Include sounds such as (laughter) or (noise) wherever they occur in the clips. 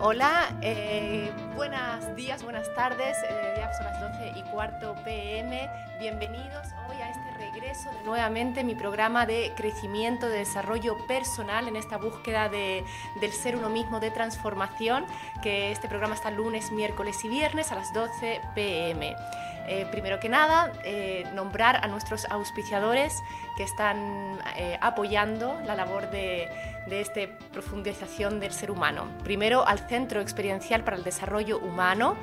Hola, eh, buenos días, buenas tardes, eh, ya son las 12 y cuarto pm. Bienvenidos hoy a este regreso de nuevamente mi programa de crecimiento, de desarrollo personal en esta búsqueda de, del ser uno mismo, de transformación, que este programa está lunes, miércoles y viernes a las 12 pm. Eh, primero que nada, eh, nombrar a nuestros auspiciadores que están eh, apoyando la labor de, de esta profundización del ser humano. Primero, al Centro Experiencial para el Desarrollo Humano.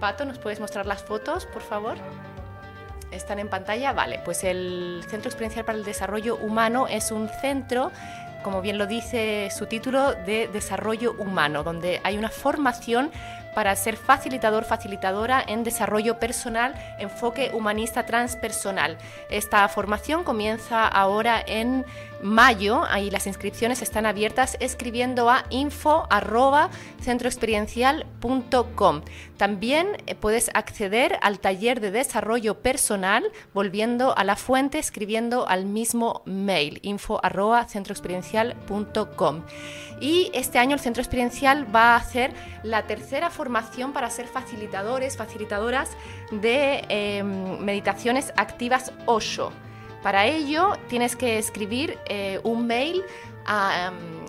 Pato, ¿nos puedes mostrar las fotos, por favor? ¿Están en pantalla? Vale, pues el Centro Experiencial para el Desarrollo Humano es un centro como bien lo dice su título, de desarrollo humano, donde hay una formación para ser facilitador, facilitadora en desarrollo personal, enfoque humanista transpersonal. Esta formación comienza ahora en mayo, ahí las inscripciones están abiertas escribiendo a info centroexperiencial.com. También eh, puedes acceder al taller de desarrollo personal volviendo a la fuente escribiendo al mismo mail info centroexperiencial.com. Y este año el Centro Experiencial va a hacer la tercera formación para ser facilitadores, facilitadoras de em, meditaciones activas Osho. Para ello tienes que escribir eh, un mail a um,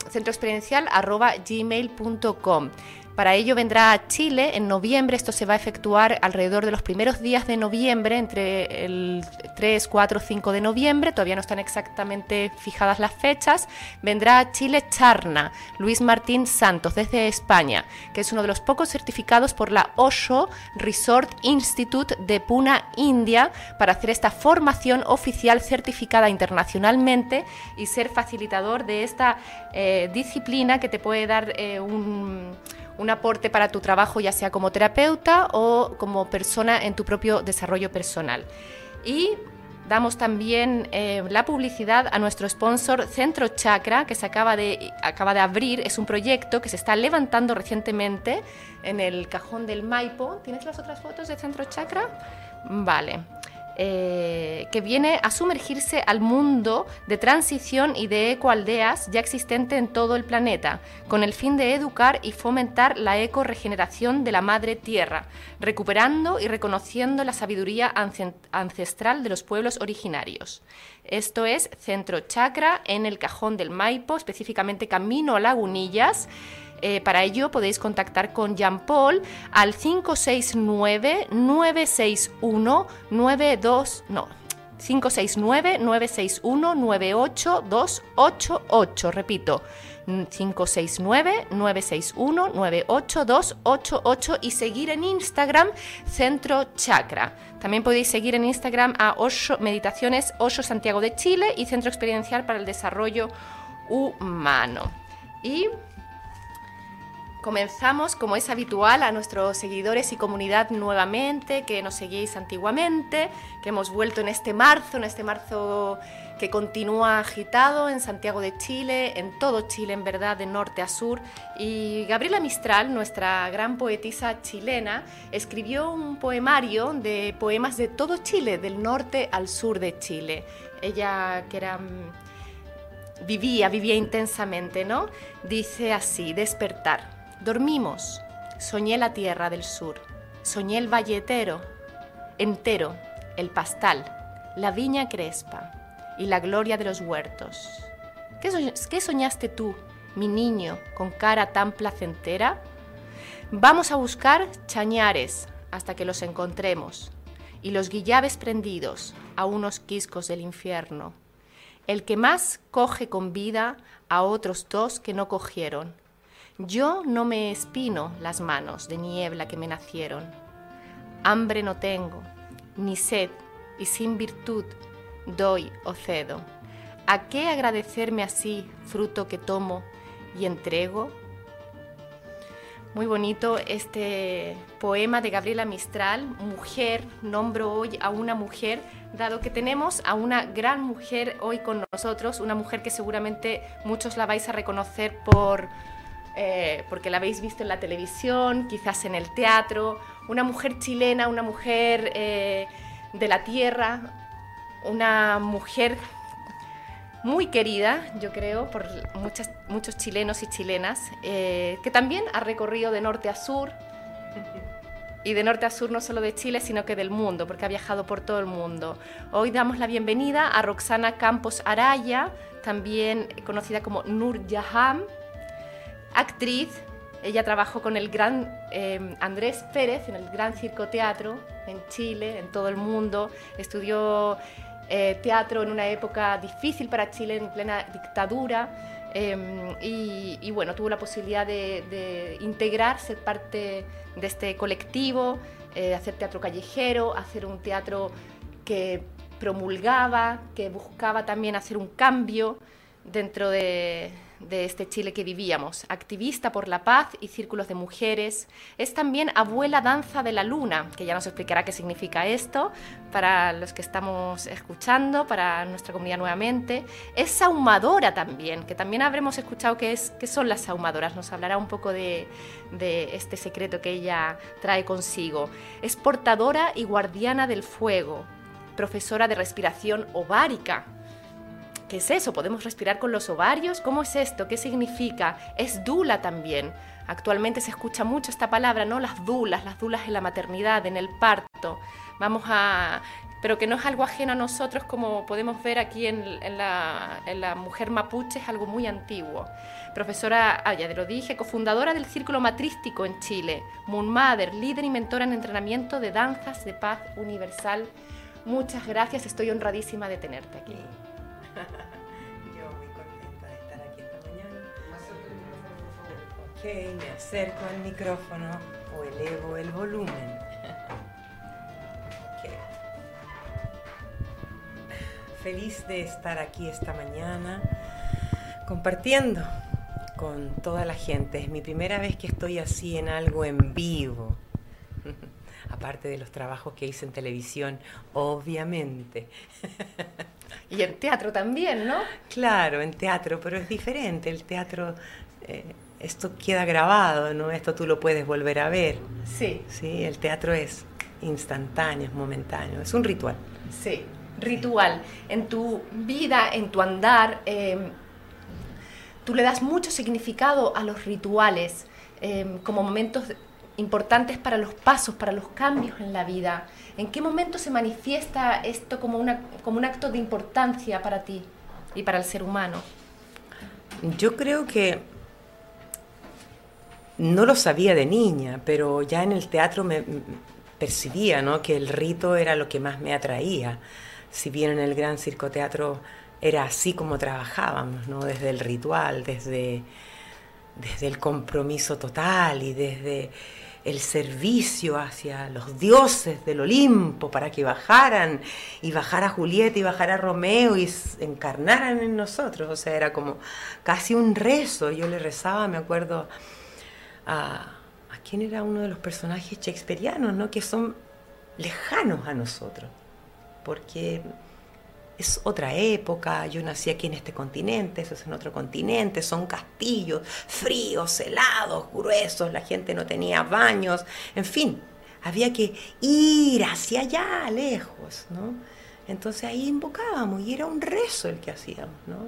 para ello vendrá a Chile en noviembre, esto se va a efectuar alrededor de los primeros días de noviembre, entre el 3, 4, 5 de noviembre, todavía no están exactamente fijadas las fechas. Vendrá a Chile Charna, Luis Martín Santos, desde España, que es uno de los pocos certificados por la Osho Resort Institute de Pune, India, para hacer esta formación oficial certificada internacionalmente y ser facilitador de esta eh, disciplina que te puede dar eh, un un aporte para tu trabajo, ya sea como terapeuta o como persona en tu propio desarrollo personal. Y damos también eh, la publicidad a nuestro sponsor Centro Chakra, que se acaba de, acaba de abrir. Es un proyecto que se está levantando recientemente en el cajón del Maipo. ¿Tienes las otras fotos de Centro Chakra? Vale. Eh, que viene a sumergirse al mundo de transición y de ecoaldeas ya existente en todo el planeta, con el fin de educar y fomentar la eco-regeneración de la madre tierra, recuperando y reconociendo la sabiduría ancestral de los pueblos originarios. Esto es Centro Chakra en el Cajón del Maipo, específicamente Camino a Lagunillas. Eh, para ello podéis contactar con Jean Paul al 569-961-92... No, 569-961-98288. Repito, 569-961-98288 y seguir en Instagram Centro Chakra. También podéis seguir en Instagram a Osho, Meditaciones Osho Santiago de Chile y Centro Experiencial para el Desarrollo Humano. Y Comenzamos, como es habitual, a nuestros seguidores y comunidad nuevamente, que nos seguíais antiguamente, que hemos vuelto en este marzo, en este marzo que continúa agitado en Santiago de Chile, en todo Chile, en verdad, de norte a sur. Y Gabriela Mistral, nuestra gran poetisa chilena, escribió un poemario de poemas de todo Chile, del norte al sur de Chile. Ella, que era mm, vivía, vivía intensamente, ¿no? Dice así, despertar. Dormimos, soñé la tierra del sur, soñé el valletero entero, el pastal, la viña crespa y la gloria de los huertos. ¿Qué, soñaste tú, mi niño, con cara tan placentera? Vamos a buscar chañares hasta que los encontremos, y los guillaves prendidos a unos quiscos del infierno. El que más coge con vida a otros dos que no cogieron, yo no me espino las manos de niebla que me nacieron. Hambre no tengo, ni sed, y sin virtud doy o cedo. ¿A qué agradecerme así, fruto que tomo y entrego? Muy bonito este poema de Gabriela Mistral, Mujer, nombro hoy a una mujer, dado que tenemos a una gran mujer hoy con nosotros, una mujer que seguramente muchos la vais a reconocer por eh, porque la habéis visto en la televisión, quizás en el teatro, una mujer chilena, una mujer eh, de la tierra, una mujer muy querida, yo creo, por muchas, muchos chilenos y chilenas, eh, que también ha recorrido de norte a sur, (laughs) y de norte a sur no solo de Chile, sino que del mundo, porque ha viajado por todo el mundo. Hoy damos la bienvenida a Roxana Campos Araya, también conocida como Nur Jaham, actriz. Ella trabajó con el gran eh, Andrés Pérez en el Gran Circo Teatro en Chile, en todo el mundo. Estudió eh, teatro en una época difícil para Chile, en plena dictadura. Em, y, bueno, tuvo la posibilidad de, integrar, ser parte de este colectivo, eh, hacer teatro callejero, hacer un teatro que promulgaba, que buscaba también hacer un cambio dentro de, de este Chile que vivíamos, activista por la paz y círculos de mujeres. Es también abuela danza de la luna, que ya nos explicará qué significa esto para los que estamos escuchando, para nuestra comunidad nuevamente. Es saumadora también, que también habremos escuchado qué, es, qué son las saumadoras. Nos hablará un poco de, de este secreto que ella trae consigo. Es portadora y guardiana del fuego, profesora de respiración ovárica ¿Qué es eso? ¿Podemos respirar con los ovarios? ¿Cómo es esto? ¿Qué significa? Es dula también. Actualmente se escucha mucho esta palabra, ¿no? Las dulas, las dulas en la maternidad, en el parto. Vamos a... Pero que no es algo ajeno a nosotros como podemos ver aquí en, la, mujer mapuche, es algo muy antiguo. Profesora, ah, ya lo dije, cofundadora del Círculo Matrístico en Chile, Moon Mother, líder y mentora en entrenamiento de danzas de paz universal. Muchas gracias, estoy honradísima de tenerte aquí. (laughs) Yo muy contenta de estar aquí esta mañana. Ok, me acerco al micrófono o elevo el volumen. Feliz de estar aquí esta mañana compartiendo con toda la gente. Es mi primera vez que estoy así en algo en vivo. (laughs) Aparte de los trabajos que hice en televisión, obviamente. (laughs) Y en teatro también, ¿no? Claro, en teatro, pero es diferente. El teatro, eh, esto queda grabado, ¿no? Esto tú lo puedes volver a ver. Sí. Sí, el teatro es instantáneo, es momentáneo, es un ritual. Sí, ritual. En tu vida, en tu andar, em, tú le das mucho significado a los rituales em, como momentos importantes para los pasos, para los cambios en la vida. ¿En qué momento se manifiesta esto como, una, como un acto de importancia para ti y para el ser humano? Yo creo que no lo sabía de niña, pero ya en el teatro me percibía ¿no? que el rito era lo que más me atraía. Si bien en el gran circoteatro era así como trabajábamos, ¿no? desde el ritual, desde, desde el compromiso total y desde el servicio hacia los dioses del Olimpo para que bajaran y bajara Julieta y bajara Romeo y encarnaran en nosotros. O sea, era como casi un rezo. Yo le rezaba, me acuerdo, a, a quién era uno de los personajes shakespearianos, ¿no? que son lejanos a nosotros. Porque es otra época, yo nací aquí en este continente, eso es en otro continente, son castillos fríos, helados, gruesos, la gente no tenía baños, en fin, había que ir hacia allá, lejos, ¿no? Entonces ahí invocábamos y era un rezo el que hacíamos, ¿no?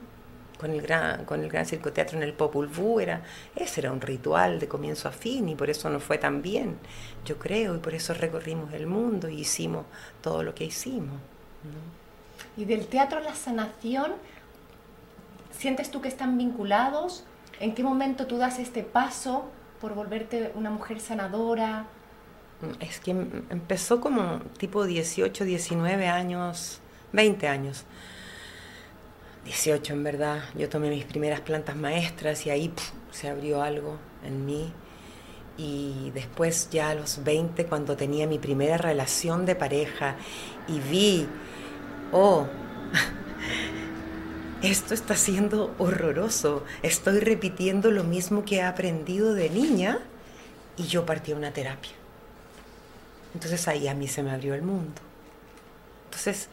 Con el gran, con el gran circoteatro en el Popul Vuh, era, ese era un ritual de comienzo a fin y por eso nos fue tan bien, yo creo, y por eso recorrimos el mundo y hicimos todo lo que hicimos. ¿no? Y del teatro a la sanación, ¿sientes tú que están vinculados? ¿En qué momento tú das este paso por volverte una mujer sanadora? Es que em, empezó como tipo 18, 19 años, 20 años. 18 en verdad. Yo tomé mis primeras plantas maestras y ahí se abrió algo en mí. Y después ya a los 20, cuando tenía mi primera relación de pareja y vi oh, (laughs) esto está siendo horroroso, estoy repitiendo lo mismo que he aprendido de niña y yo partí a una terapia. Entonces ahí a mí se me abrió el mundo. Entonces,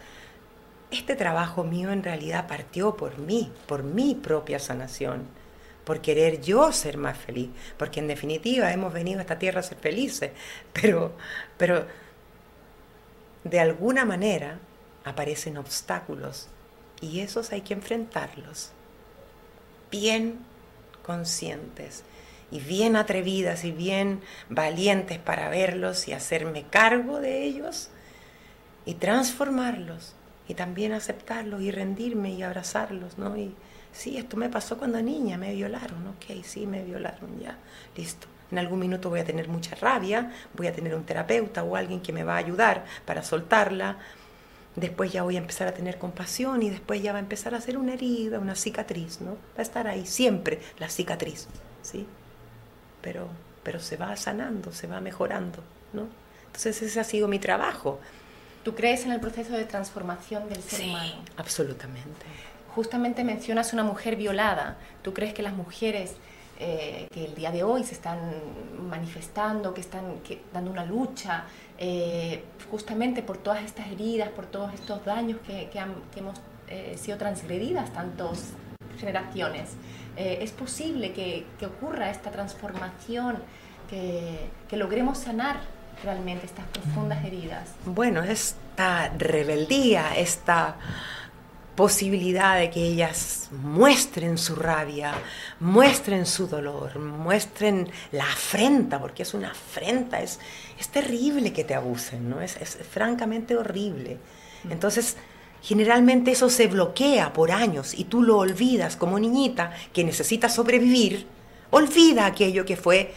este trabajo mío en realidad partió por mí, por mi propia sanación, por querer yo ser más feliz, porque en definitiva hemos venido a esta tierra a ser felices, pero, pero de alguna manera aparecen obstáculos Y esos hay que enfrentarlos, bien conscientes y bien atrevidas y bien valientes para verlos y hacerme cargo de ellos y transformarlos y también aceptarlos y rendirme y abrazarlos, ¿no? Y sí, esto me pasó cuando niña, me violaron, ok, sí, me violaron, ya, listo. En algún minuto voy a tener mucha rabia, voy a tener un terapeuta o alguien que me va a ayudar para soltarla. Después ya voy a empezar a tener compasión y después ya va a empezar a hacer una herida, una cicatriz, ¿no? Va a estar ahí siempre la cicatriz, ¿sí? Pero, pero se va sanando, se va mejorando, ¿no? Entonces ese ha sido mi trabajo. ¿Tú crees en el proceso de transformación del ser sí, humano? Absolutamente. Justamente mencionas una mujer violada. ¿Tú crees que las mujeres eh, que el día de hoy se están manifestando, que están dando una lucha, eh, justamente por todas estas heridas, por todos estos daños que, hemos eh, sido transgredidas tantas generaciones. ¿Es posible que, ocurra esta transformación, que, que logremos sanar realmente estas profundas heridas? Bueno, esta rebeldía, esta posibilidad de que ellas muestren su rabia, muestren su dolor, muestren la afrenta, porque es una afrenta, es, es terrible que te abusen, ¿no? Es, es francamente horrible. Mm. Entonces, generalmente eso se bloquea por años y tú lo olvidas como niñita que necesita sobrevivir, olvida aquello que fue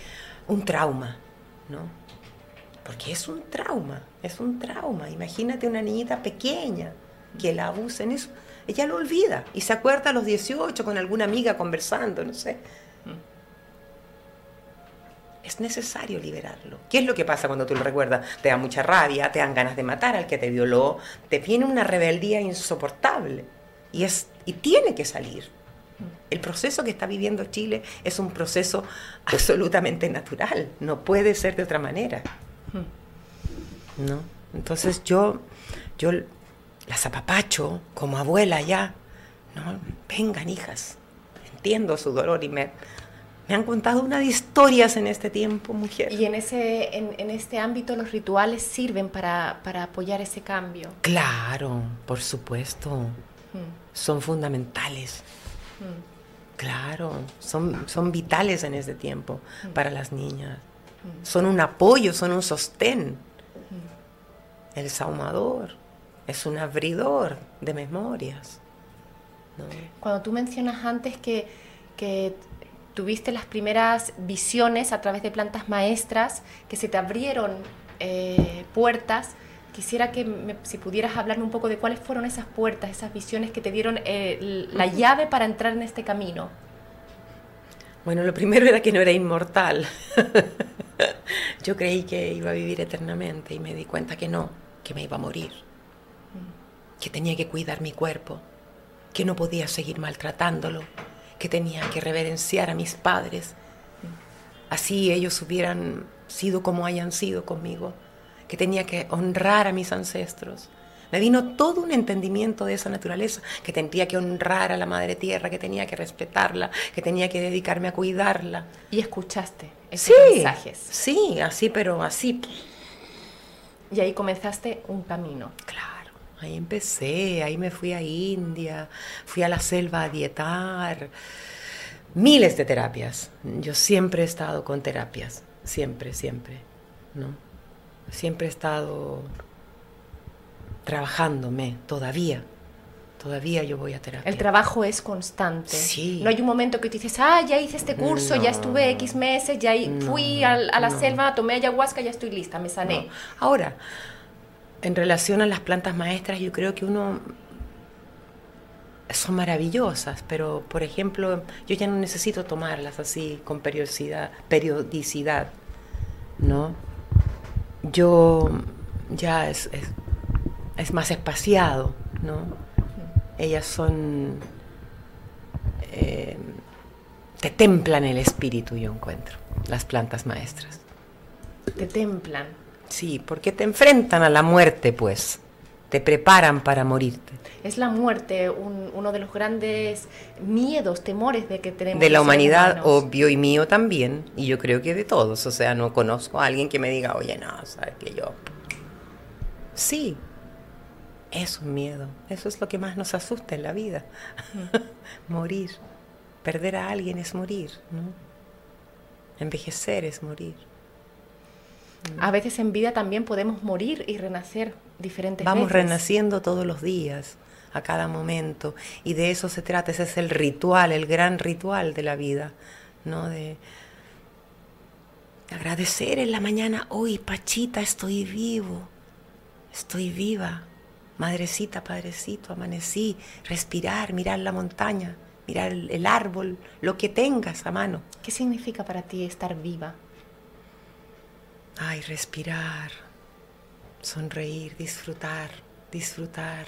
un trauma, ¿no? Porque es un trauma, es un trauma. Imagínate una niñita pequeña que la abusen eso. Ella lo olvida y se acuerda a los 18 con alguna amiga conversando, no sé. Es necesario liberarlo. ¿Qué es lo que pasa cuando tú lo recuerdas? Te da mucha rabia, te dan ganas de matar al que te violó, te viene una rebeldía insoportable y, es, y tiene que salir. El proceso que está viviendo Chile es un proceso (laughs) absolutamente natural, no puede ser de otra manera. ¿no? Entonces yo, yo las apapacho como abuela ya, ¿no? Vengan, hijas, entiendo su dolor y me, me han contado unas historias en este tiempo, mujer. Y en, ese, en, este ámbito los rituales sirven para, apoyar ese cambio. Claro, por supuesto. Hmm. Son fundamentales. Hmm. Claro, son, son vitales en este tiempo hmm. para las niñas. Son un apoyo, son un sostén. El saumador es un abridor de memorias. Cuando tú mencionas antes que, que tuviste las primeras visiones a través de plantas maestras, que se te abrieron eh, puertas, quisiera que si pudieras hablarme un poco de cuáles fueron esas puertas, esas visiones que te dieron eh, la llave para entrar en este camino. Bueno, lo primero era que no era inmortal. (laughs) Yo creí que iba a vivir eternamente y me di cuenta que no, que me iba a morir, que tenía que cuidar mi cuerpo, que no podía seguir maltratándolo, que tenía que reverenciar a mis padres, así ellos hubieran sido como hayan sido conmigo, que tenía que honrar a mis ancestros, me vino todo un entendimiento de esa naturaleza, que tenía que honrar a la madre tierra, que tenía que respetarla, que tenía que dedicarme a cuidarla. Y escuchaste esos mensajes. Sí, así, pero así. Y ahí comenzaste un camino. Claro, ahí empecé, ahí me fui a India, fui a la selva a dietar, miles de terapias. Yo siempre he estado con terapias, siempre, siempre, ¿no? Siempre he estado trabajándome todavía. Todavía yo voy a terapia. El trabajo es constante. Sí. No hay un momento que tú dices, ah, ya hice este curso, ya estuve X meses, ya fui a, la selva, tomé ayahuasca, ya estoy lista, me sané. Ahora, en relación a las plantas maestras, yo creo que uno son maravillosas, pero por ejemplo, yo ya no necesito tomarlas así con periodicidad, periodicidad ¿no? Yo ya es es más espaciado, ¿no? Ellas son... Eh, te templan el espíritu, yo encuentro, las plantas maestras. Te templan. Sí, porque te enfrentan a la muerte, pues. Te preparan para morirte. Es la muerte uno de los grandes miedos, temores de que tenemos. De la humanidad, obvio, y mío también. Y yo creo que de todos. O sea, no conozco a alguien que me diga, oye, no, sabes que yo. Sí, es un miedo. Eso es lo que más nos asusta en la vida. (laughs) morir. Perder a alguien es morir. Envejecer es morir. A veces en vida también podemos morir y renacer diferentes Vamos veces. renaciendo todos los días, a cada momento. Y de eso se trata. Ese es el ritual, el gran ritual de la vida. ¿no? De agradecer en la mañana, hoy, Pachita, estoy vivo. Estoy viva Madrecita, padrecito, amanecí, respirar, mirar la montaña, mirar el, árbol, lo que tengas a mano. ¿Qué significa para ti estar viva? Ay, respirar, sonreír, disfrutar, disfrutar.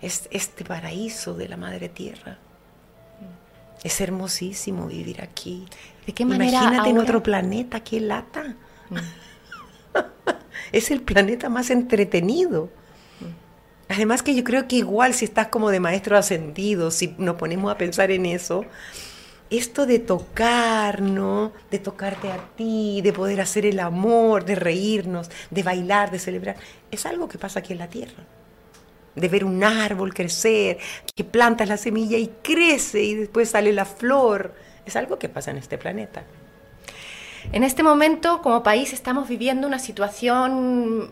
Es este paraíso de la madre tierra. Es hermosísimo vivir aquí. ¿De qué manera Imagínate en otro planeta, qué lata. Mm. (laughs) es el planeta más entretenido. Además que yo creo que igual si estás como de maestro ascendido, si nos ponemos a pensar en eso, esto de tocar, ¿no? De tocarte a ti, de poder hacer el amor, de reírnos, de bailar, de celebrar, es algo que pasa aquí en la tierra. De ver un árbol crecer, que plantas la semilla y crece y después sale la flor. Es algo que pasa en este planeta. En este momento, como país, estamos viviendo una situación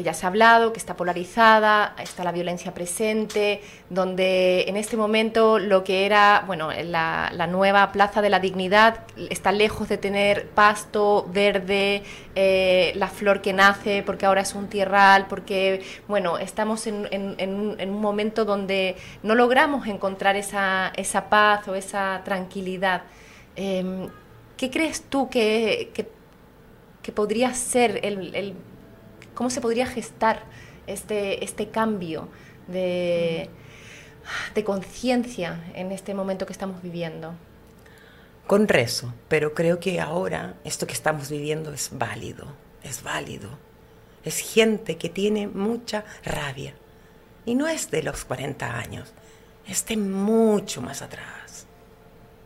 que ya se ha hablado, que está polarizada, está la violencia presente, donde en este momento lo que era, bueno, la, nueva Plaza de la Dignidad está lejos de tener pasto verde, eh, la flor que nace, porque ahora es un tierral, porque, bueno, estamos en, un momento donde no logramos encontrar esa, esa paz o esa tranquilidad. Em, ¿Qué crees tú que, que, podría ser el ¿Cómo se podría gestar este, este cambio de, de conciencia en este momento que estamos viviendo? Con rezo, pero creo que ahora esto que estamos viviendo es válido, es válido. Es gente que tiene mucha rabia. Y no es de los 40 años, es de mucho más atrás.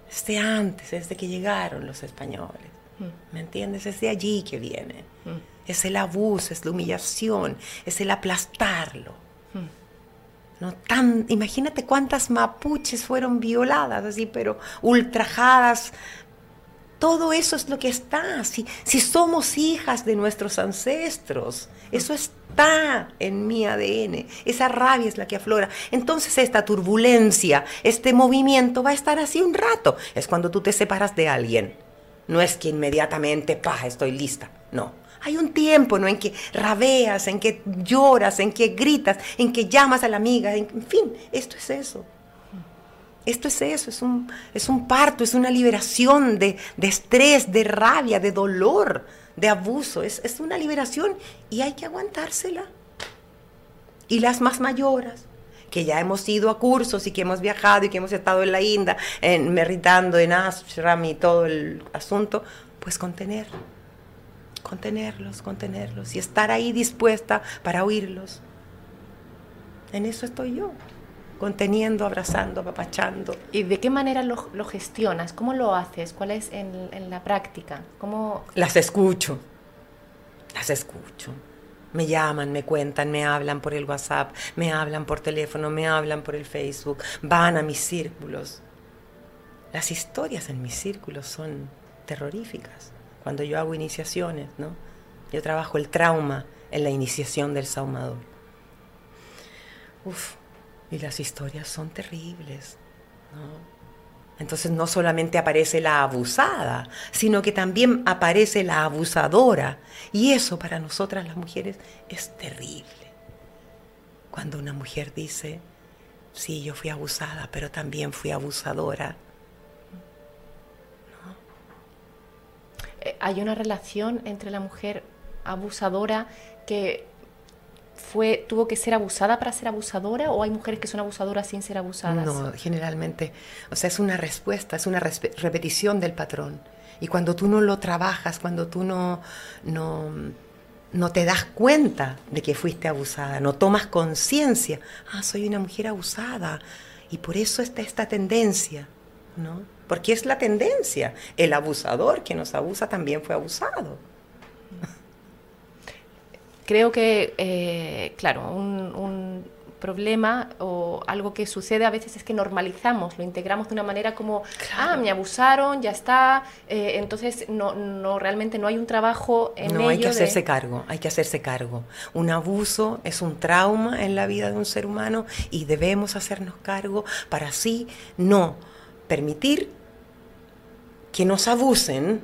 Es de antes, es de que llegaron los españoles. Mm. ¿Me entiendes? Es de allí que viene. Mm es el abuso, es la humillación, es el aplastarlo. Hmm. ¿No? Tan, imagínate cuántas mapuches fueron violadas, así, pero ultrajadas. Todo eso es lo que está. Si, si somos hijas de nuestros ancestros, eso está en mi ADN. Esa rabia es la que aflora. Entonces esta turbulencia, este movimiento va a estar así un rato. Es cuando tú te separas de alguien. No es que inmediatamente, pa, estoy lista. No, hay un tiempo, ¿no? En que rabeas, en que lloras, en que gritas, en que llamas a la amiga, en, fin, esto es eso. Esto es eso, es un, es un parto, es una liberación de, estrés, de rabia, de dolor, de abuso. Es, una liberación y hay que aguantársela. Y las más mayores, que ya hemos ido a cursos y que hemos viajado y que hemos estado en la India, en, meritando en ashram y todo el asunto, pues contener contenerlos, contenerlos y estar ahí dispuesta para oírlos. En eso estoy yo, conteniendo, abrazando, apapachando. ¿Y de qué manera lo, gestionas? ¿Cómo lo haces? ¿Cuál es en, la práctica? ¿Cómo... Las escucho, las escucho. Me llaman, me cuentan, me hablan por el WhatsApp, me hablan por teléfono, me hablan por el Facebook, van a mis círculos. Las historias en mis círculos son terroríficas cuando yo hago iniciaciones, ¿no? Yo trabajo el trauma en la iniciación del saumador. Uf, y las historias son terribles. Entonces no solamente aparece la abusada, sino que también aparece la abusadora. Y eso para nosotras las mujeres es terrible. Cuando una mujer dice, sí, yo fui abusada, pero también fui abusadora, hay una relación entre la mujer abusadora que fue tuvo que ser abusada para ser abusadora o hay mujeres que son abusadoras sin ser abusadas? No, generalmente, o sea, es una respuesta, es una repetición del patrón. Y cuando tú no lo trabajas, cuando tú no, no, no te das cuenta de que fuiste abusada, no tomas conciencia, ah, soy una mujer abusada, y por eso está esta tendencia, ¿no? porque es la tendencia. El abusador que nos abusa también fue abusado. creo que, eh, claro, un, problema o algo que sucede a veces es que normalizamos, lo integramos de una manera como, ah, me abusaron, ya está, eh, entonces no, no, realmente no hay un trabajo en no, hay que hacerse cargo, hay que hacerse cargo. Un abuso es un trauma en la vida de un ser humano y debemos hacernos cargo para así no permitir que nos abusen,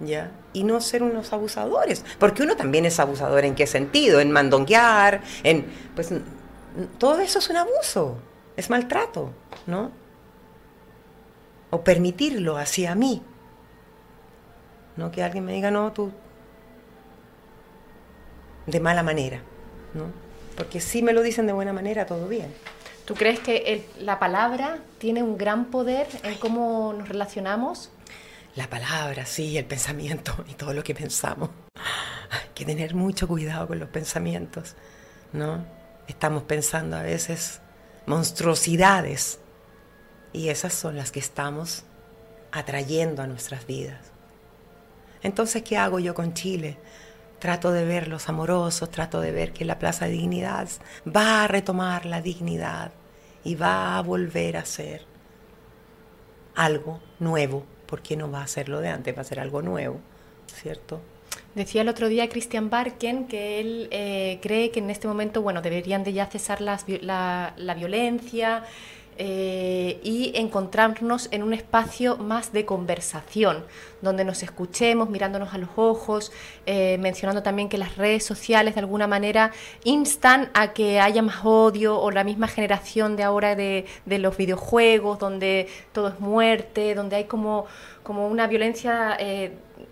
¿ya? y no ser unos abusadores. Porque uno también es abusador en qué sentido, en mandonguear, en pues todo eso es un abuso, es maltrato, ¿no? O permitirlo hacia mí. No que alguien me diga, no, tú, de mala manera, ¿no? Porque si me lo dicen de buena manera, todo bien. ¿Tú crees que la palabra tiene un gran poder en cómo nos relacionamos? La palabra, sí, el pensamiento (laughs) y todo lo que pensamos. Hay que tener mucho cuidado con los pensamientos, ¿no? Estamos pensando a veces monstruosidades y esas son las que estamos atrayendo a nuestras vidas. Entonces, ¿qué hago yo con Chile? Trato de verlos amorosos, trato de ver que la Plaza de Dignidad va a retomar la dignidad y va a volver a ser algo nuevo, porque no va a ser lo de antes, va a ser algo nuevo, ¿cierto? Decía el otro día Christian Barken que él eh, cree que en este momento, bueno, deberían de ya cesar la, violencia eh, y encontrarnos en un espacio más de conversación, donde nos escuchemos, mirándonos a los ojos, eh, mencionando también que las redes sociales de alguna manera instan a que haya más odio o la misma generación de ahora de, los videojuegos, donde todo es muerte, donde hay como, como una violencia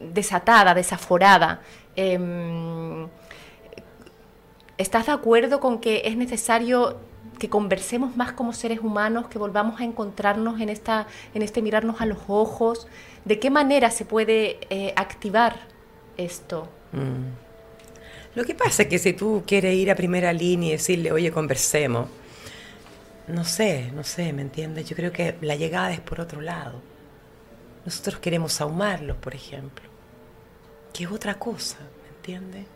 desatada, desaforada. Em, ¿Estás de acuerdo con que es necesario que conversemos más como seres humanos, que volvamos a encontrarnos en, esta, en este mirarnos a los ojos? ¿De qué manera se puede eh, activar esto? Mm. Lo que pasa es que si tú quieres ir a primera línea y decirle, oye, conversemos, no sé, no sé, ¿me entiendes? Yo creo que la llegada es por otro lado. Nosotros queremos ahumarlos, por ejemplo que es otra cosa, ¿me entiendes?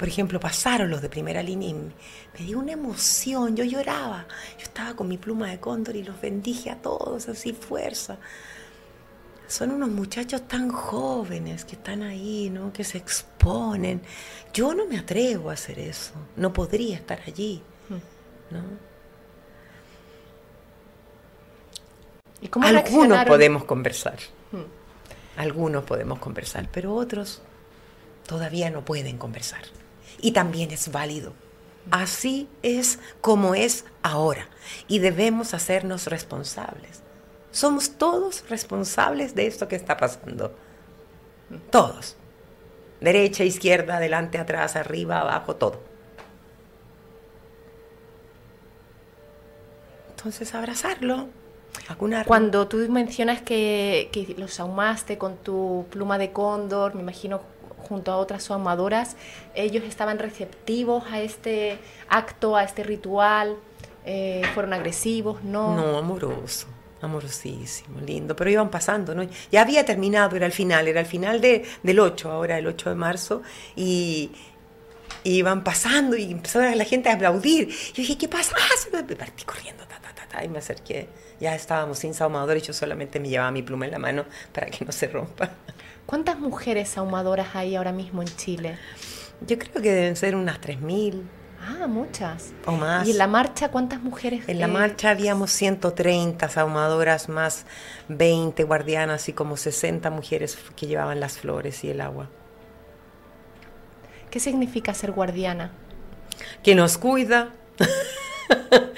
Por ejemplo, pasaron los de primera línea y me, dio una emoción, yo lloraba. Yo estaba con mi pluma de cóndor y los bendije a todos, así fuerza. Son unos muchachos tan jóvenes que están ahí, ¿no? Que se exponen. Yo no me atrevo a hacer eso, no podría estar allí, ¿no? ¿Y cómo Algunos podemos conversar. Hmm. Algunos podemos conversar, pero otros todavía no pueden conversar. Y también es válido. Así es como es ahora. Y debemos hacernos responsables. Somos todos responsables de esto que está pasando. Todos. Derecha, izquierda, adelante, atrás, arriba, abajo, todo. Entonces, abrazarlo, cuando tú mencionas que, los ahumaste con tu pluma de cóndor, me imagino junto a otras ahumadoras, ellos estaban receptivos a este acto, a este ritual, eh, fueron agresivos, ¿no? No, amoroso, amorosísimo, lindo, pero iban pasando, ¿no? Ya había terminado, era el final, era el final de, del 8, ahora el 8 de marzo, y, iban pasando y empezó la gente a aplaudir. Yo dije, ¿qué pasa? Ah, me partí corriendo, ta, ta, ta, y me acerqué ya estábamos sin ahumador y yo solamente me llevaba mi pluma en la mano para que no se rompa. ¿Cuántas mujeres ahumadoras hay ahora mismo en Chile? Yo creo que deben ser unas 3.000. Ah, muchas. O más. ¿Y en la marcha cuántas mujeres? En la marcha habíamos 130 ahumadoras más 20 guardianas y como 60 mujeres que llevaban las flores y el agua. ¿Qué significa ser guardiana? Que nos cuida. (laughs)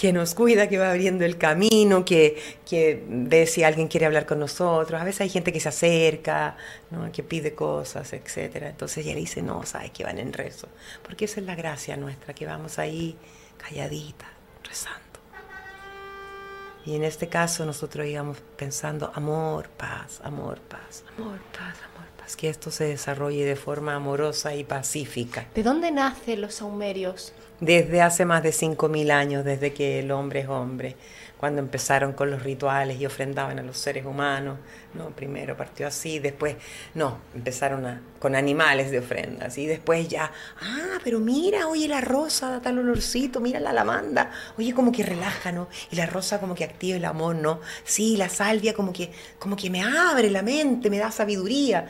que nos cuida, que va abriendo el camino, que, que, ve si alguien quiere hablar con nosotros. A veces hay gente que se acerca, que pide cosas, etc. Entonces ella dice, no, sabes que van en rezo. Porque esa es la gracia nuestra, que vamos ahí calladita, rezando. Y en este caso nosotros íbamos pensando amor, paz, amor, paz, amor, paz, amor, paz. Que esto se desarrolle de forma amorosa y pacífica. ¿De dónde nacen los saumerios? Desde hace más de 5.000 años, desde que el hombre es hombre cuando empezaron con los rituales y ofrendaban a los seres humanos, ¿no? Primero partió así, después, no, empezaron con animales de ofrendas y después ya, ah, pero mira, oye la rosa da tal olorcito, mira la lavanda, oye como que relaja, ¿no? Y la rosa como que activa el amor, ¿no? Sí, la salvia como que, como que me abre la mente, me da sabiduría.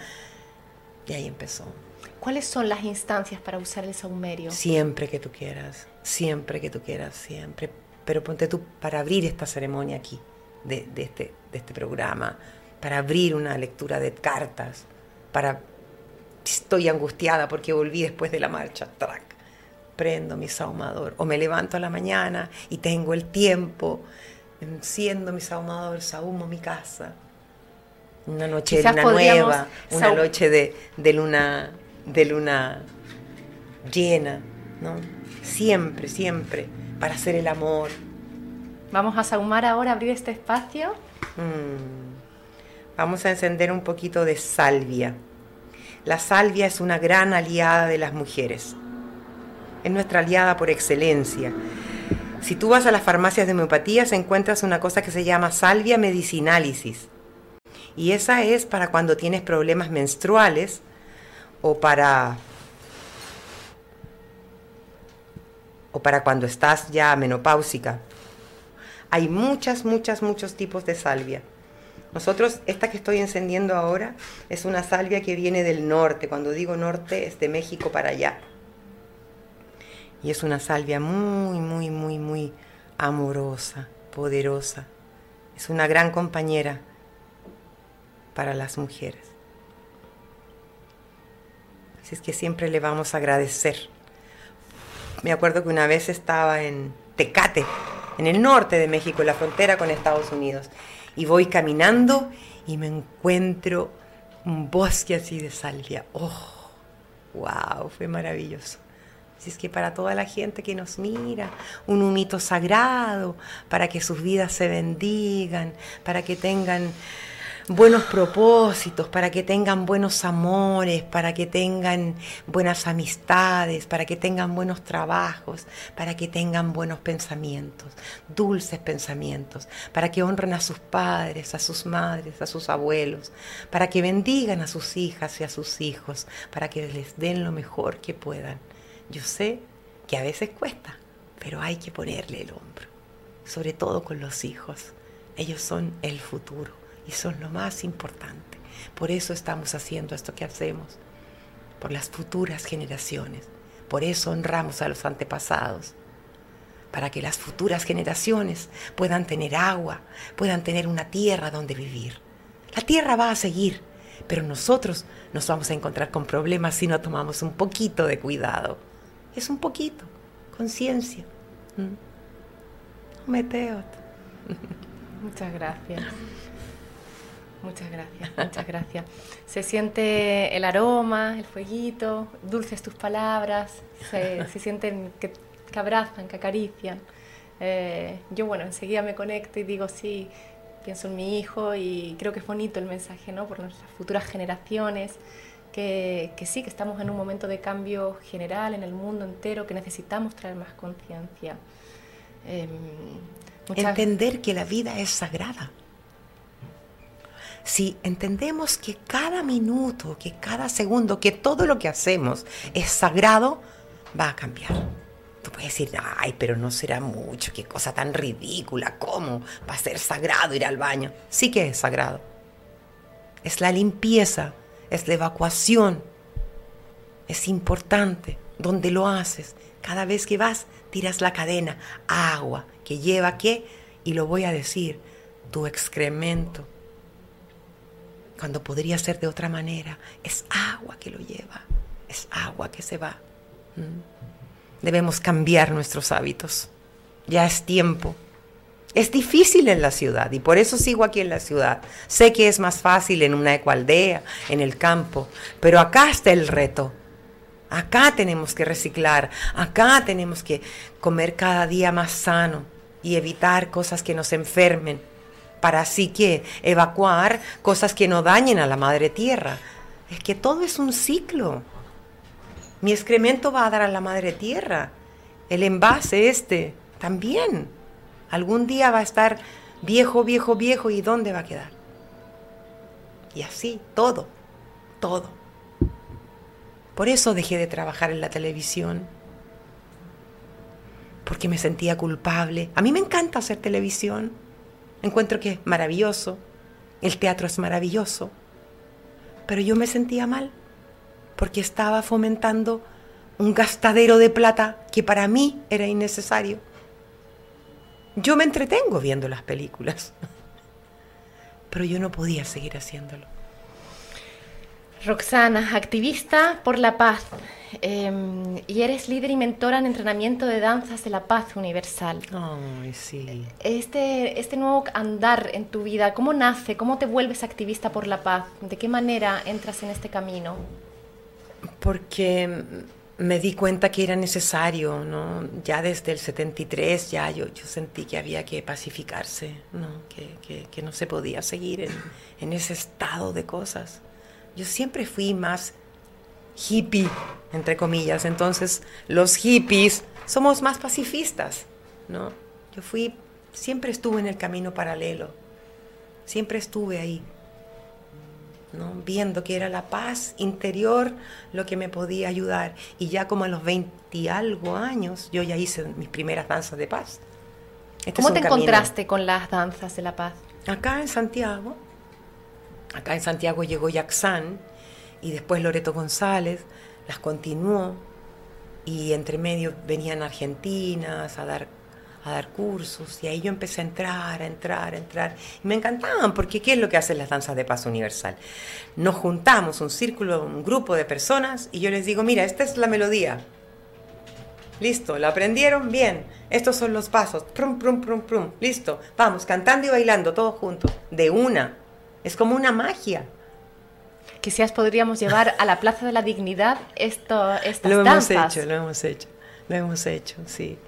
Y ahí empezó. ¿Cuáles son las instancias para usar el saumerio? Siempre que tú quieras, siempre que tú quieras, siempre. Pero ponte tú para abrir esta ceremonia aquí, de, este, de este programa, para abrir una lectura de cartas, para... Estoy angustiada porque volví después de la marcha, track, prendo mi saumador, o me levanto a la mañana y tengo el tiempo, enciendo mi saumador, saumo mi casa, una noche de luna nueva, una noche de, de, luna, de luna llena, ¿no? Siempre, siempre para hacer el amor. Vamos a saumar ahora, abrir este espacio. Mm. Vamos a encender un poquito de salvia. La salvia es una gran aliada de las mujeres. Es nuestra aliada por excelencia. Si tú vas a las farmacias de homeopatía, se encuentras una cosa que se llama salvia medicinalis. Y esa es para cuando tienes problemas menstruales o para o para cuando estás ya menopáusica. Hay muchas, muchas, muchos tipos de salvia. Nosotros, esta que estoy encendiendo ahora, es una salvia que viene del norte. Cuando digo norte, es de México para allá. Y es una salvia muy, muy, muy, muy amorosa, poderosa. Es una gran compañera para las mujeres. Así es que siempre le vamos a agradecer me acuerdo que una vez estaba en Tecate, en el norte de México, en la frontera con Estados Unidos, y voy caminando y me encuentro un bosque así de salvia. ¡Oh! ¡Wow! Fue maravilloso. Así es que para toda la gente que nos mira, un humito sagrado, para que sus vidas se bendigan, para que tengan buenos propósitos, para que tengan buenos amores, para que tengan buenas amistades, para que tengan buenos trabajos, para que tengan buenos pensamientos, dulces pensamientos, para que honren a sus padres, a sus madres, a sus abuelos, para que bendigan a sus hijas y a sus hijos, para que les den lo mejor que puedan. Yo sé que a veces cuesta, pero hay que ponerle el hombro, sobre todo con los hijos. Ellos son el futuro y son lo más importante. Por eso estamos haciendo esto que hacemos, por las futuras generaciones. Por eso honramos a los antepasados, para que las futuras generaciones puedan tener agua, puedan tener una tierra donde vivir. La tierra va a seguir, pero nosotros nos vamos a encontrar con problemas si no tomamos un poquito de cuidado. Es un poquito, conciencia. ¿Mm? Meteo. Muchas gracias. Muchas gracias, muchas gracias. Se siente el aroma, el fueguito, dulces tus palabras, se, sienten que, abrazan, que acarician. Eh, yo, bueno, enseguida me conecto y digo, sí, pienso en mi hijo y creo que es bonito el mensaje, ¿no? Por nuestras futuras generaciones, que, sí, que estamos en un momento de cambio general en el mundo entero, que necesitamos traer más conciencia. Em, Entender que la vida es sagrada si entendemos que cada minuto, que cada segundo, que todo lo que hacemos es sagrado, va a cambiar. Tú puedes decir, ay, pero no será mucho, qué cosa tan ridícula, ¿cómo va a ser sagrado ir al baño? Sí que es sagrado. Es la limpieza, es la evacuación. Es importante donde lo haces. Cada vez que vas, tiras la cadena, agua, que lleva qué, y lo voy a decir, tu excremento, cuando podría ser de otra manera. Es agua que lo lleva, es agua que se va. ¿Mm? Debemos cambiar nuestros hábitos. Ya es tiempo. Es difícil en la ciudad y por eso sigo aquí en la ciudad. Sé que es más fácil en una ecualdea, en el campo, pero acá está el reto. Acá tenemos que reciclar, acá tenemos que comer cada día más sano y evitar cosas que nos enfermen para así que evacuar cosas que no dañen a la madre tierra. Es que todo es un ciclo. Mi excremento va a dar a la madre tierra el envase este, también. Algún día va a estar viejo, viejo, viejo y ¿dónde va a quedar? Y así, todo, todo. Por eso dejé de trabajar en la televisión. Porque me sentía culpable. A mí me encanta hacer televisión. Encuentro que es maravilloso. El teatro es maravilloso. Pero yo me sentía mal. Porque estaba fomentando un gastadero de plata que para mí era innecesario. Yo me entretengo viendo las películas, (laughs) pero yo no podía seguir haciéndolo. Roxana, activista por la paz, em, y eres líder y mentora en entrenamiento de danzas de la paz universal. Ay, sí. Este, este nuevo andar en tu vida, ¿cómo nace? ¿Cómo te vuelves activista por la paz? ¿De qué manera entras en este camino? Porque me di cuenta que era necesario, ¿no? Ya desde el 73 ya yo, yo sentí que había que pacificarse, ¿no? Que, que, no se podía seguir en, en, ese estado de cosas. Yo siempre fui más hippie, entre comillas, entonces los hippies somos más pacifistas, ¿no? Yo fui, siempre estuve en el camino paralelo, siempre estuve ahí viendo que era la paz interior lo que me podía ayudar. Y ya como a los 20 y algo años, yo ya hice mis primeras danzas de paz. Este ¿Cómo te encontraste con las danzas de la paz? Acá en Santiago. Acá en Santiago llegó Yaxán y después Loreto González, las continuó y entre medio venían argentinas a dar a dar cursos y ahí yo empecé a entrar, a entrar, a entrar. Y me encantaban porque ¿qué es lo que hacen las danzas de paz universal? Nos juntamos un círculo, un grupo de personas y yo les digo, mira, esta es la melodía. Listo, ¿la aprendieron? Bien. Estos son los pasos. Prum, prum, prum, prum. Listo. Vamos, cantando y bailando todos juntos. De una. Es como una magia. Quizás podríamos llevar a la Plaza de la Dignidad esto, estas Lo hemos hecho, lo hemos hecho. Lo hemos hecho, sí.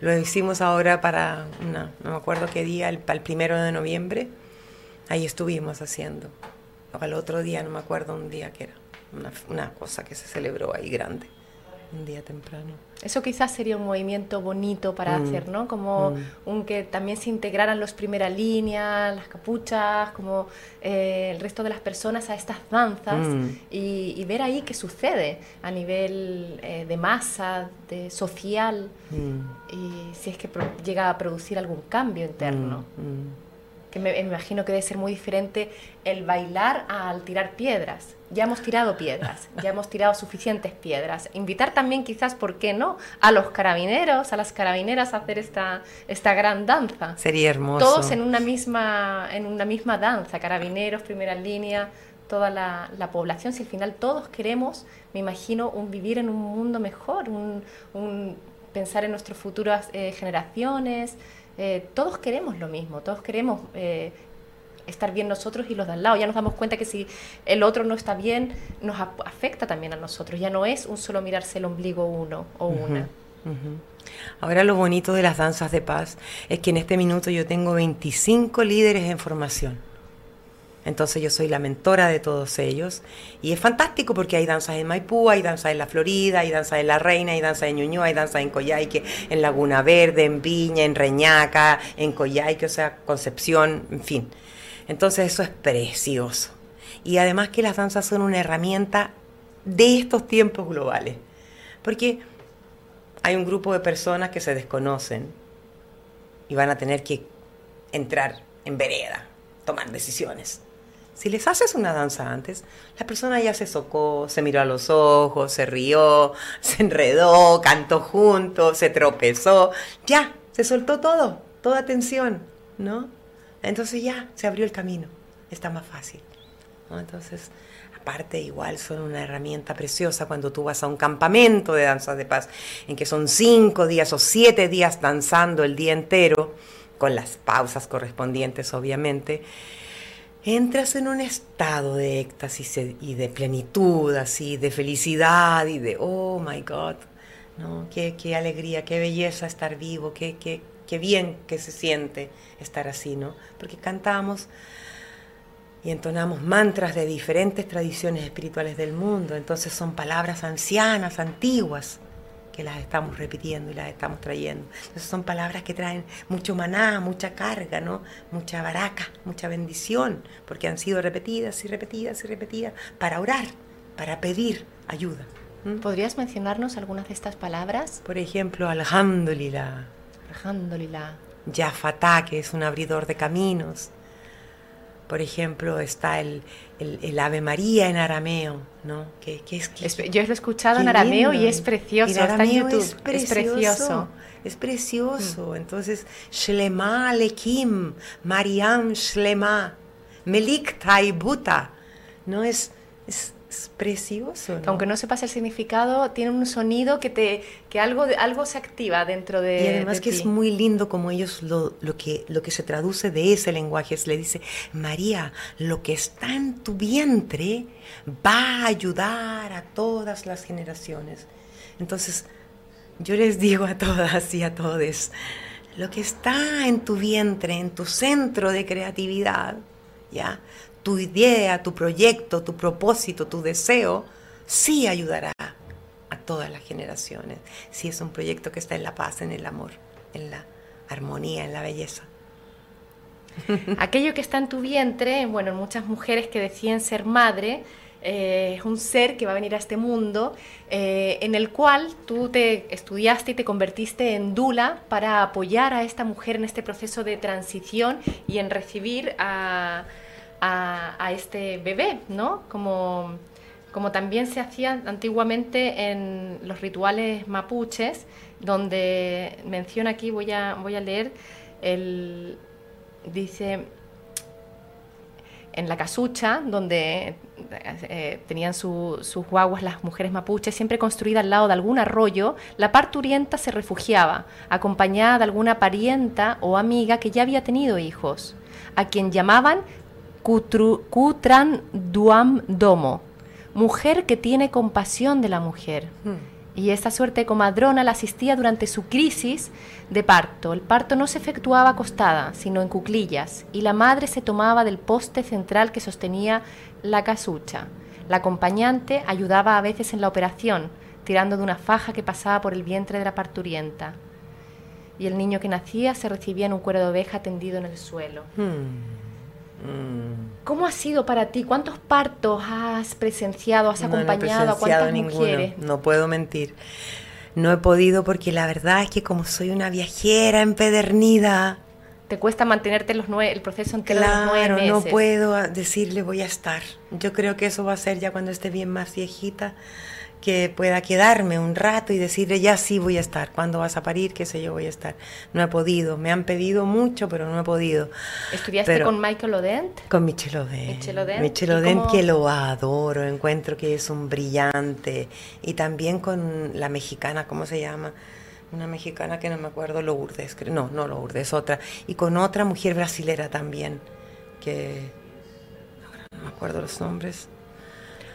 Lo hicimos ahora para, no me acuerdo qué día, el, para el primero de noviembre. Ahí estuvimos haciendo. O al otro día, no me acuerdo un día que era. Una, una cosa que se celebró ahí grande un día temprano. Eso quizás sería un movimiento bonito para mm. hacer, ¿no? Como mm. un que también se integraran los primeras líneas, las capuchas, como eh, el resto de las personas a estas danzas mm. y, ver ahí qué sucede a nivel eh, de masa, de social, y si es que llega a producir algún cambio interno que me, imagino que debe ser muy diferente el bailar al tirar piedras. Ya hemos tirado piedras, (laughs) ya hemos tirado suficientes piedras. Invitar también quizás, ¿por qué no?, a los carabineros, a las carabineras a hacer esta, esta gran danza. Sería hermoso. Todos en una misma, en una misma danza, carabineros, primera línea, toda la, la, población, si al final todos queremos, me imagino, un vivir en un mundo mejor, un, un pensar en nuestras futuras eh, generaciones, eh, todos queremos lo mismo, todos queremos eh, estar bien nosotros y los de al lado. Ya nos damos cuenta que si el otro no está bien, nos afecta también a nosotros. Ya no es un solo mirarse el ombligo uno o una. Ahora lo bonito de las danzas de paz es que en este minuto yo tengo 25 líderes en formación. Entonces yo soy la mentora de todos ellos y es fantástico porque hay danzas en Maipú, hay danzas en La Florida, hay danzas en La Reina, hay danzas en Ñuñoa, hay danzas en Coyhaique, en Laguna Verde, en Viña, en Reñaca, en Coyhaique, o sea, Concepción, en fin. Entonces eso es precioso. Y además que las danzas son una herramienta de estos tiempos globales. Porque hay un grupo de personas que se desconocen y van a tener que entrar en vereda, tomar decisiones. Si les haces una danza antes, la persona ya se socó, se miró a los ojos, se rió, (laughs) se enredó, cantó junto, se tropezó, ya, se soltó todo, toda tensión, ¿no? Entonces ya se abrió el camino, está más fácil. Entonces, aparte igual son una herramienta preciosa cuando tú vas a un campamento de danzas de paz, en que son cinco días o siete días danzando el día entero, con las pausas correspondientes obviamente entras en un estado de éxtasis y de plenitud, así, de felicidad y de, oh my God, ¿no? Qué, qué alegría, qué belleza estar vivo, qué, qué, qué bien que se siente estar así, ¿no? Porque cantamos y entonamos mantras de diferentes tradiciones espirituales del mundo, entonces son palabras ancianas, antiguas, que las estamos repitiendo y las estamos trayendo. Entonces son palabras que traen mucho maná, mucha carga, ¿no? Mucha baraca, mucha bendición, porque han sido repetidas y repetidas y repetidas para orar, para pedir ayuda. ¿Podrías mencionarnos algunas de estas palabras? Por ejemplo, alhamdulillah. Alhamdulillah. Yafatá, que es un abridor de caminos. Por ejemplo, está el, el, Ave María en arameo, ¿no? Que, es, yo lo he escuchado en arameo y es precioso. está en YouTube. Es precioso. Es precioso. Mm. Entonces, Shlema Lekim, Mariam Shlema, Melik Taibuta, ¿no? Es, es es precioso. Aunque no sepas el significado, tiene un sonido que te que algo algo se activa dentro de Y además que es muy lindo como ellos lo, lo, que lo que se traduce de ese lenguaje es le dice, "María, lo que está en tu vientre va a ayudar a todas las generaciones." Entonces, yo les digo a todas y a todos, lo que está en tu vientre, en tu centro de creatividad, ¿ya? Tu idea, tu proyecto, tu propósito, tu deseo, sí ayudará a todas las generaciones, si es un proyecto que está en la paz, en el amor, en la armonía, en la belleza. (laughs) Aquello que está en tu vientre, bueno, muchas mujeres que deciden ser madre, eh, es un ser que va a venir a este mundo eh, en el cual tú te estudiaste y te convertiste en dula para apoyar a esta mujer en este proceso de transición y en recibir a a, este bebé, ¿no? Como, como también se hacía antiguamente en los rituales mapuches, donde menciona aquí, voy a, voy a leer, dice, en la casucha, donde eh, tenían sus guaguas las mujeres mapuches, siempre construida al lado de algún arroyo, la parturienta se refugiaba, acompañada de alguna parienta o amiga que ya había tenido hijos, a quien llamaban Kutran Duam Domo, mujer que tiene compasión de la mujer. Hmm. Y esta suerte de comadrona la asistía durante su crisis de parto. El parto no se efectuaba acostada, sino en cuclillas, y la madre se tomaba del poste central que sostenía la casucha. La acompañante ayudaba a veces en la operación, tirando de una faja que pasaba por el vientre de la parturienta. Y el niño que nacía se recibía en un cuero de oveja tendido en el suelo. Hmm. ¿Cómo ha sido para ti? ¿Cuántos partos has presenciado, has acompañado? ¿A cuántas mujeres? No puedo mentir. No he podido porque la verdad es que como soy una viajera empedernida... Te cuesta mantenerte los nueve, el proceso entero los nueve meses. no puedo decirle voy a estar. Yo creo que eso va a ser ya cuando esté bien más viejita que pueda quedarme un rato y decirle, ya sí voy a estar, cuando vas a parir? ¿Qué sé yo? Voy a estar. No he podido, me han pedido mucho, pero no he podido. ¿Estudiaste con Michael Odent? Con Michel Odent. Michel Odent, que lo adoro, encuentro que es un brillante. Y también con la mexicana, ¿cómo se llama? Una mexicana que no me acuerdo, Lourdes, no, no Lourdes, otra. Y con otra mujer brasilera también, que ahora no me acuerdo los nombres.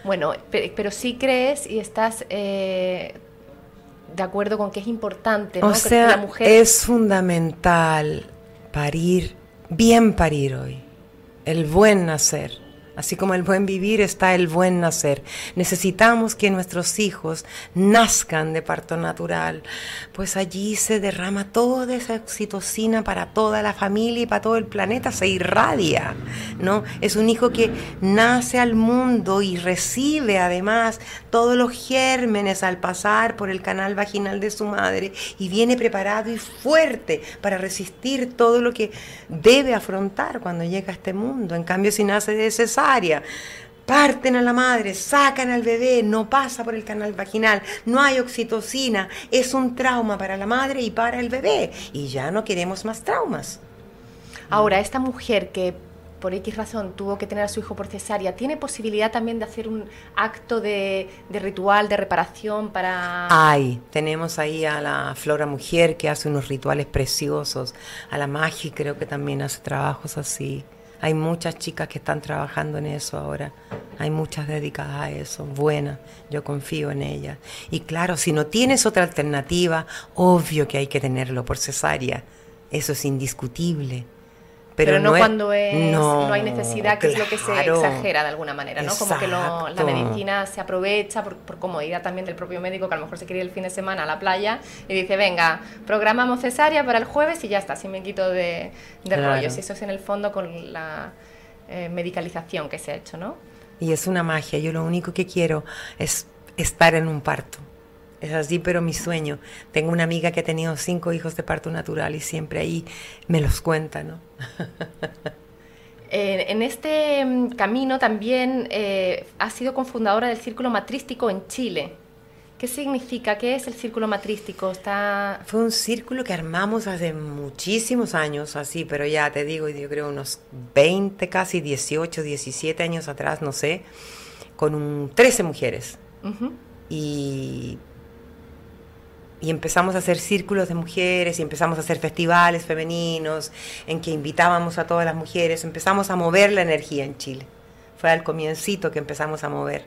Bueno, pero sí crees y estás eh, de acuerdo con que es importante, ¿no? O sea, la mujer... es fundamental parir, bien parir hoy, el buen nacer Así como el buen vivir está el buen nacer. Necesitamos que nuestros hijos nazcan de parto natural, pues allí se derrama toda esa oxitocina para toda la familia y para todo el planeta, se irradia, ¿no? Es un hijo que nace al mundo y recibe además todos los gérmenes al pasar por el canal vaginal de su madre y viene preparado y fuerte para resistir todo lo que debe afrontar cuando llega a este mundo. En cambio, si nace de cesárea, Parten a la madre, sacan al bebé, no pasa por el canal vaginal, no hay oxitocina, es un trauma para la madre y para el bebé. Y ya no queremos más traumas. Ahora, esta mujer que por X razón tuvo que tener a su hijo por cesárea, ¿tiene posibilidad también de hacer un acto de, ritual, de reparación para...? Hay, tenemos ahí a la Flora Mujer que hace unos rituales preciosos, a la Magi creo que también hace trabajos así. Hay muchas chicas que están trabajando en eso ahora. Hay muchas dedicadas a eso, buenas. Yo confío en ellas. Y claro, si no tienes otra alternativa, obvio que hay que tenerlo por cesárea. Eso es indiscutible. Pero, no, cuando es, no, hay necesidad, que es lo que se exagera de alguna manera, ¿no? Como que la medicina se aprovecha por, comodidad también del propio médico, que a lo mejor se quiere ir el fin de semana a la playa y dice, venga, programamos cesárea para el jueves y ya está, así me quito de, rollos. Y eso es en el fondo con la eh, medicalización que se ha hecho, ¿no? Y es una magia, yo lo único que quiero es estar en un parto es así, pero mi sueño. Tengo una amiga que ha tenido cinco hijos de parto natural y siempre ahí me los cuenta, ¿no? (laughs) en este mm, camino también eh, ha sido cofundadora del Círculo Matrístico en Chile. ¿Qué significa? ¿Qué es el Círculo Matrístico? Está... Fue un círculo que armamos hace muchísimos años, así, pero ya te digo, yo creo unos 20, casi 18, 17 años atrás, no sé, con un, 13 mujeres. Y y empezamos a hacer círculos de mujeres y empezamos a hacer festivales femeninos en que invitábamos a todas las mujeres, empezamos a mover la energía en Chile. Fue al comiencito que empezamos a mover,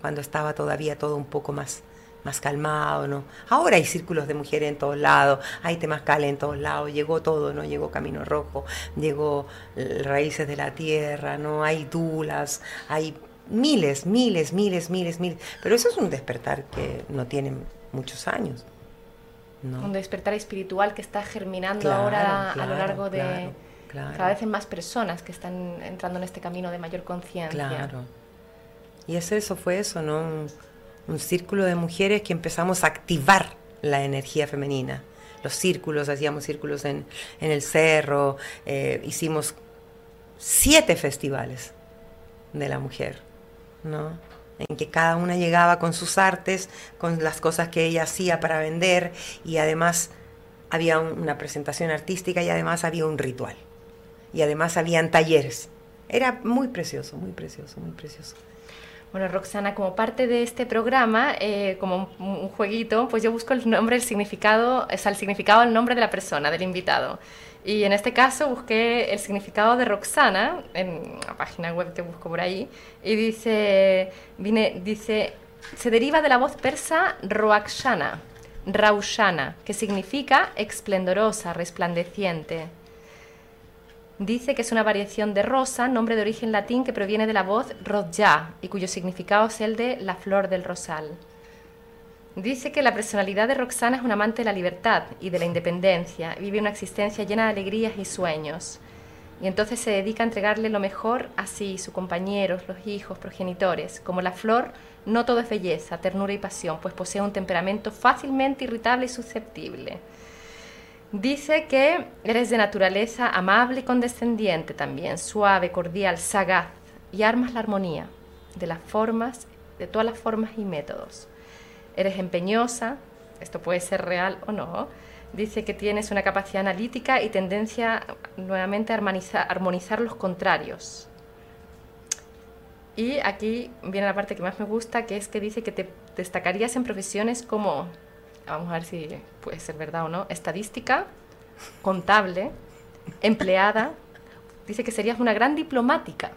cuando estaba todavía todo un poco más, más calmado, ¿no? Ahora hay círculos de mujeres en todos lados, hay temascales en todos lados, llegó todo, ¿no? Llegó Camino Rojo, llegó Raíces de la Tierra, ¿no? Hay dulas, hay miles, miles, miles, miles, miles. Pero eso es un despertar que no tiene muchos años. Un despertar espiritual que está germinando ahora a lo largo de cada vez en más personas que están entrando en este camino de mayor conciencia. Claro. Y es eso, fue eso, ¿no? Un, círculo de mujeres que empezamos a activar la energía femenina. Los círculos, hacíamos círculos en, en el cerro, eh, hicimos siete festivales de la mujer, ¿no? En que cada una llegaba con sus artes, con las cosas que ella hacía para vender y además había una presentación artística y además había un ritual. Y además habían talleres. Era muy precioso, muy precioso, muy precioso. Bueno, Roxana, como parte de este programa, eh, como un, jueguito, pues yo busco el nombre, el significado, o sea, el significado, el nombre de la persona, del invitado. Y en este caso busqué el significado de Roxana en la página web que busco por ahí y dice, dice, se deriva de la voz persa Roakshana, Raushana, que significa esplendorosa, resplandeciente. Dice que es una variación de rosa, nombre de origen latín que proviene de la voz rodja y cuyo significado es el de la flor del rosal. Dice que la personalidad de Roxana es un amante de la libertad y de la independencia, vive una existencia llena de alegrías y sueños. Y entonces se dedica a entregarle lo mejor a sí, sus compañeros, los hijos, progenitores. Como la flor, no todo es belleza, ternura y pasión, pues posee un temperamento fácilmente irritable y susceptible. Dice que eres de naturaleza amable y condescendiente también, suave, cordial, sagaz, y armas la armonía de las formas, de todas las formas y métodos eres empeñosa, esto puede ser real o no, dice que tienes una capacidad analítica y tendencia nuevamente a armonizar, los contrarios. Y aquí viene la parte que más me gusta, que es que dice que te destacarías en profesiones como, vamos a ver si puede ser verdad o no, estadística, contable, empleada, dice que serías una gran diplomática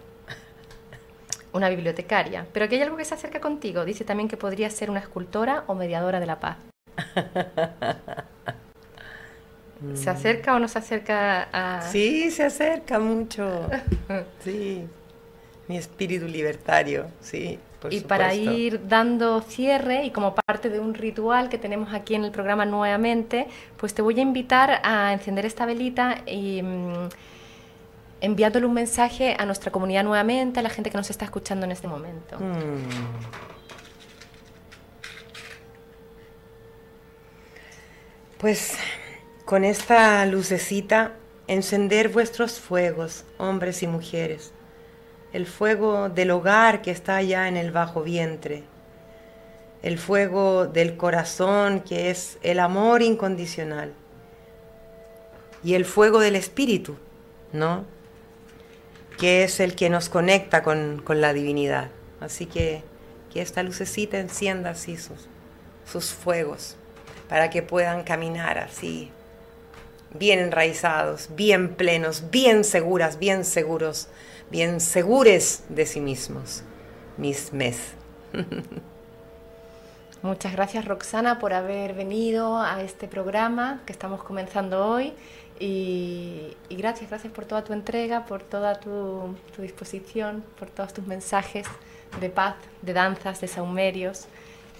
una bibliotecaria, pero que hay algo que se acerca contigo. Dice también que podría ser una escultora o mediadora de la paz. (laughs) ¿Se acerca o no se acerca a...? Sí, se acerca mucho. (laughs) Sí, mi espíritu libertario, sí. y para ir dando cierre y como parte de un ritual que tenemos aquí en el programa nuevamente, pues te voy a invitar a encender esta velita y... Mm, enviándole un mensaje a nuestra comunidad nuevamente, a la gente que nos está escuchando en este momento. Mm. Pues con esta lucecita, encender vuestros fuegos, hombres y mujeres. El fuego del hogar que está allá en el bajo vientre. El fuego del corazón que es el amor incondicional. Y el fuego del espíritu, ¿no? Que es el que nos conecta con, la divinidad. Así que que esta lucecita encienda así sus, sus fuegos para que puedan caminar así, bien enraizados, bien plenos, bien seguras, bien seguros, bien segures de sí mismos. Mis mes. (laughs) Muchas gracias Roxana por haber venido a este programa que estamos comenzando hoy Y, gracias, gracias por toda tu entrega, por toda tu, tu, disposición, por todos tus mensajes de paz, de danzas, de saumerios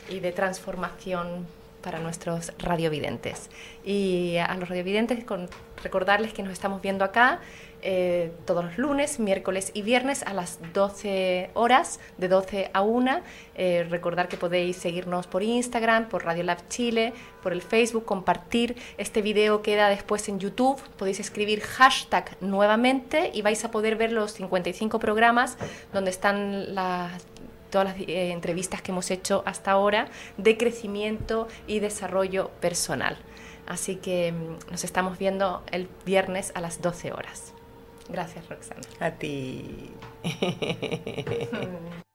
y de transformación para nuestros radiovidentes. Y a los radiovidentes, con recordarles que nos estamos viendo acá eh, todos los lunes, miércoles y viernes a las 12 horas, de 12 a 1. Eh, recordar que podéis seguirnos por Instagram, por Radio Lab Chile, por el Facebook, compartir. Este video queda después en YouTube. Podéis escribir hashtag nuevamente y vais a poder ver los 55 programas donde están todas las eh, entrevistas que hemos hecho hasta ahora de crecimiento y desarrollo personal. Así que mm, nos estamos viendo el viernes a las 12 horas. Gracias, Roxana. A ti. (laughs)